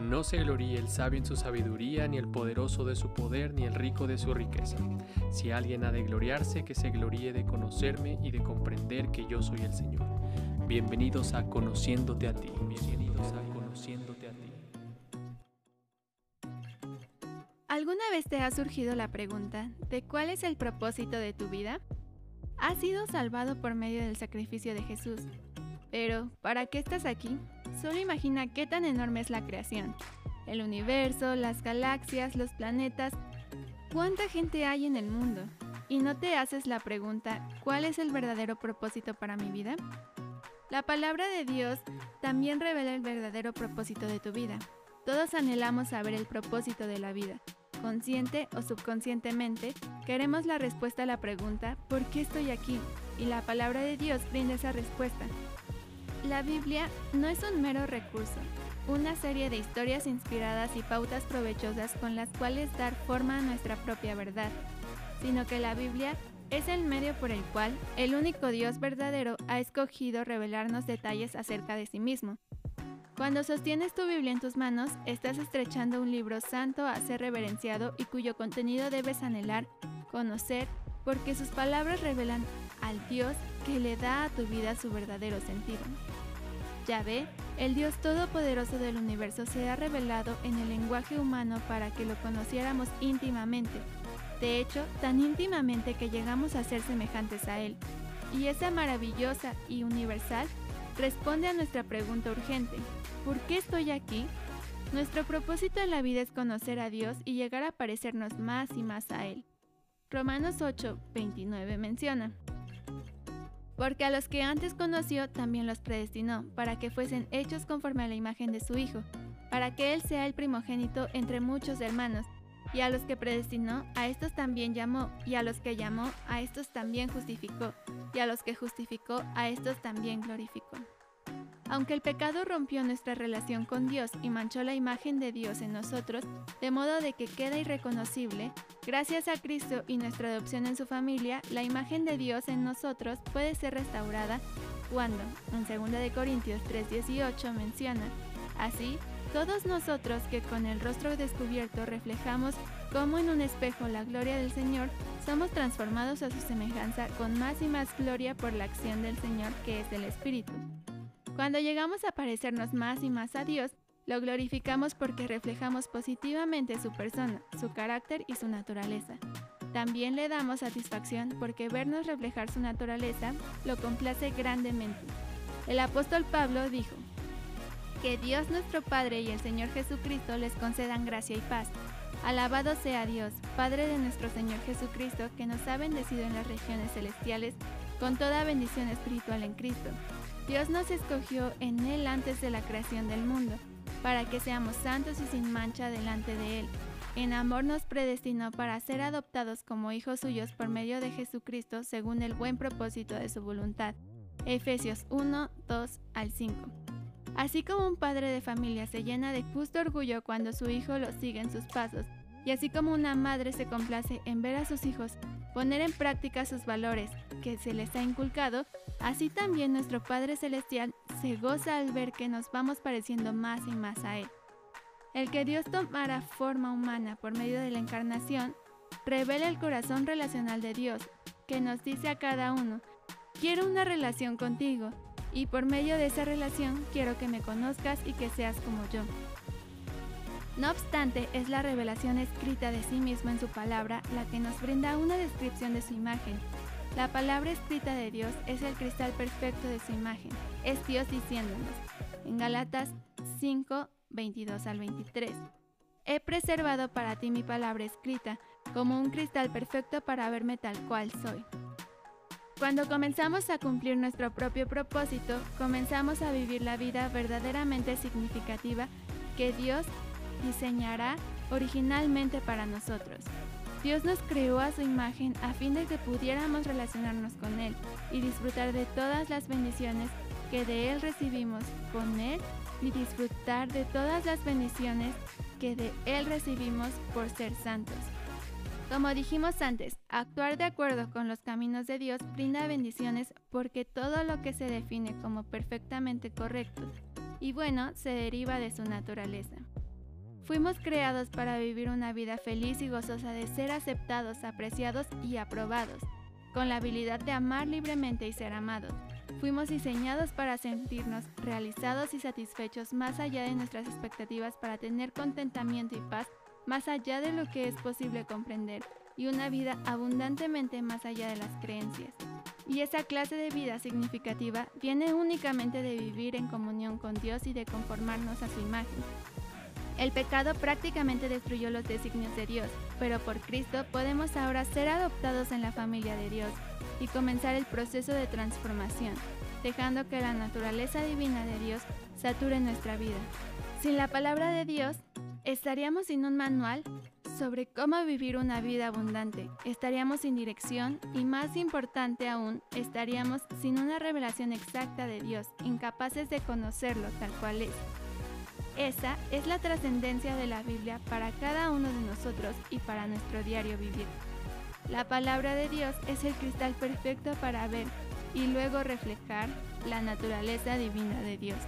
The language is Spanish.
No se gloríe el sabio en su sabiduría, ni el poderoso de su poder, ni el rico de su riqueza. Si alguien ha de gloriarse, que se gloríe de conocerme y de comprender que yo soy el Señor. Bienvenidos a Conociéndote a ti. Bienvenidos a Conociéndote a ti. ¿Alguna vez te ha surgido la pregunta de cuál es el propósito de tu vida? Has sido salvado por medio del sacrificio de Jesús. Pero, ¿para qué estás aquí? Solo imagina qué tan enorme es la creación. El universo, las galaxias, los planetas. ¿Cuánta gente hay en el mundo? ¿Y no te haces la pregunta, ¿cuál es el verdadero propósito para mi vida? La palabra de Dios también revela el verdadero propósito de tu vida. Todos anhelamos saber el propósito de la vida. Consciente o subconscientemente, queremos la respuesta a la pregunta ¿por qué estoy aquí? Y la palabra de Dios brinda esa respuesta. La Biblia no es un mero recurso, una serie de historias inspiradas y pautas provechosas con las cuales dar forma a nuestra propia verdad, sino que la Biblia es el medio por el cual el único Dios verdadero ha escogido revelarnos detalles acerca de sí mismo. Cuando sostienes tu Biblia en tus manos, estás estrechando un libro santo a ser reverenciado y cuyo contenido debes anhelar, conocer, porque sus palabras revelan al Dios que le da a tu vida su verdadero sentido. Yahvé, el Dios Todopoderoso del universo, se ha revelado en el lenguaje humano para que lo conociéramos íntimamente. De hecho, tan íntimamente que llegamos a ser semejantes a Él. Y esa maravillosa y universal responde a nuestra pregunta urgente, ¿por qué estoy aquí? Nuestro propósito en la vida es conocer a Dios y llegar a parecernos más y más a Él. Romanos 8, 29 menciona, Porque a los que antes conoció también los predestinó, para que fuesen hechos conforme a la imagen de su Hijo, para que Él sea el primogénito entre muchos hermanos. Y a los que predestinó, a estos también llamó, y a los que llamó, a estos también justificó, y a los que justificó, a estos también glorificó. Aunque el pecado rompió nuestra relación con Dios y manchó la imagen de Dios en nosotros, de modo de que queda irreconocible, gracias a Cristo y nuestra adopción en su familia, la imagen de Dios en nosotros puede ser restaurada cuando, en 2 Corintios 3:18 menciona, así, todos nosotros que con el rostro descubierto reflejamos como en un espejo la gloria del Señor, somos transformados a su semejanza con más y más gloria por la acción del Señor que es el Espíritu. Cuando llegamos a parecernos más y más a Dios, lo glorificamos porque reflejamos positivamente su persona, su carácter y su naturaleza. También le damos satisfacción porque vernos reflejar su naturaleza lo complace grandemente. El apóstol Pablo dijo, Que Dios nuestro Padre y el Señor Jesucristo les concedan gracia y paz. Alabado sea Dios, Padre de nuestro Señor Jesucristo, que nos ha bendecido en las regiones celestiales con toda bendición espiritual en Cristo Dios nos escogió en Él antes de la creación del mundo, para que seamos santos y sin mancha delante de Él. En amor nos predestinó para ser adoptados como hijos suyos por medio de Jesucristo según el buen propósito de su voluntad. Efesios 1, 2 al 5. Así como un padre de familia se llena de justo orgullo cuando su hijo lo sigue en sus pasos, y así como una madre se complace en ver a sus hijos poner en práctica sus valores que se les ha inculcado, así también nuestro Padre Celestial se goza al ver que nos vamos pareciendo más y más a Él. El que Dios tomara forma humana por medio de la encarnación revela el corazón relacional de Dios, que nos dice a cada uno, quiero una relación contigo, y por medio de esa relación quiero que me conozcas y que seas como yo. No obstante, es la revelación escrita de sí mismo en su palabra la que nos brinda una descripción de su imagen. La palabra escrita de Dios es el cristal perfecto de su imagen. Es Dios diciéndonos, en Galatas 5, 22 al 23. He preservado para ti mi palabra escrita, como un cristal perfecto para verme tal cual soy. Cuando comenzamos a cumplir nuestro propio propósito, comenzamos a vivir la vida verdaderamente significativa que Dios diseñará originalmente para nosotros. Dios nos creó a su imagen a fin de que pudiéramos relacionarnos con Él y disfrutar de todas las bendiciones que de Él recibimos con Él y disfrutar de todas las bendiciones que de Él recibimos por ser santos. Como dijimos antes, actuar de acuerdo con los caminos de Dios brinda bendiciones porque todo lo que se define como perfectamente correcto y bueno se deriva de su naturaleza. Fuimos creados para vivir una vida feliz y gozosa de ser aceptados, apreciados y aprobados, con la habilidad de amar libremente y ser amados. Fuimos diseñados para sentirnos realizados y satisfechos más allá de nuestras expectativas para tener contentamiento y paz más allá de lo que es posible comprender y una vida abundantemente más allá de las creencias. Y esa clase de vida significativa viene únicamente de vivir en comunión con Dios y de conformarnos a su imagen. El pecado prácticamente destruyó los designios de Dios, pero por Cristo podemos ahora ser adoptados en la familia de Dios y comenzar el proceso de transformación, dejando que la naturaleza divina de Dios sature nuestra vida. Sin la palabra de Dios, estaríamos sin un manual sobre cómo vivir una vida abundante, estaríamos sin dirección y más importante aún, estaríamos sin una revelación exacta de Dios, incapaces de conocerlo tal cual es. Esa es la trascendencia de la Biblia para cada uno de nosotros y para nuestro diario vivir. La palabra de Dios es el cristal perfecto para ver y luego reflejar la naturaleza divina de Dios.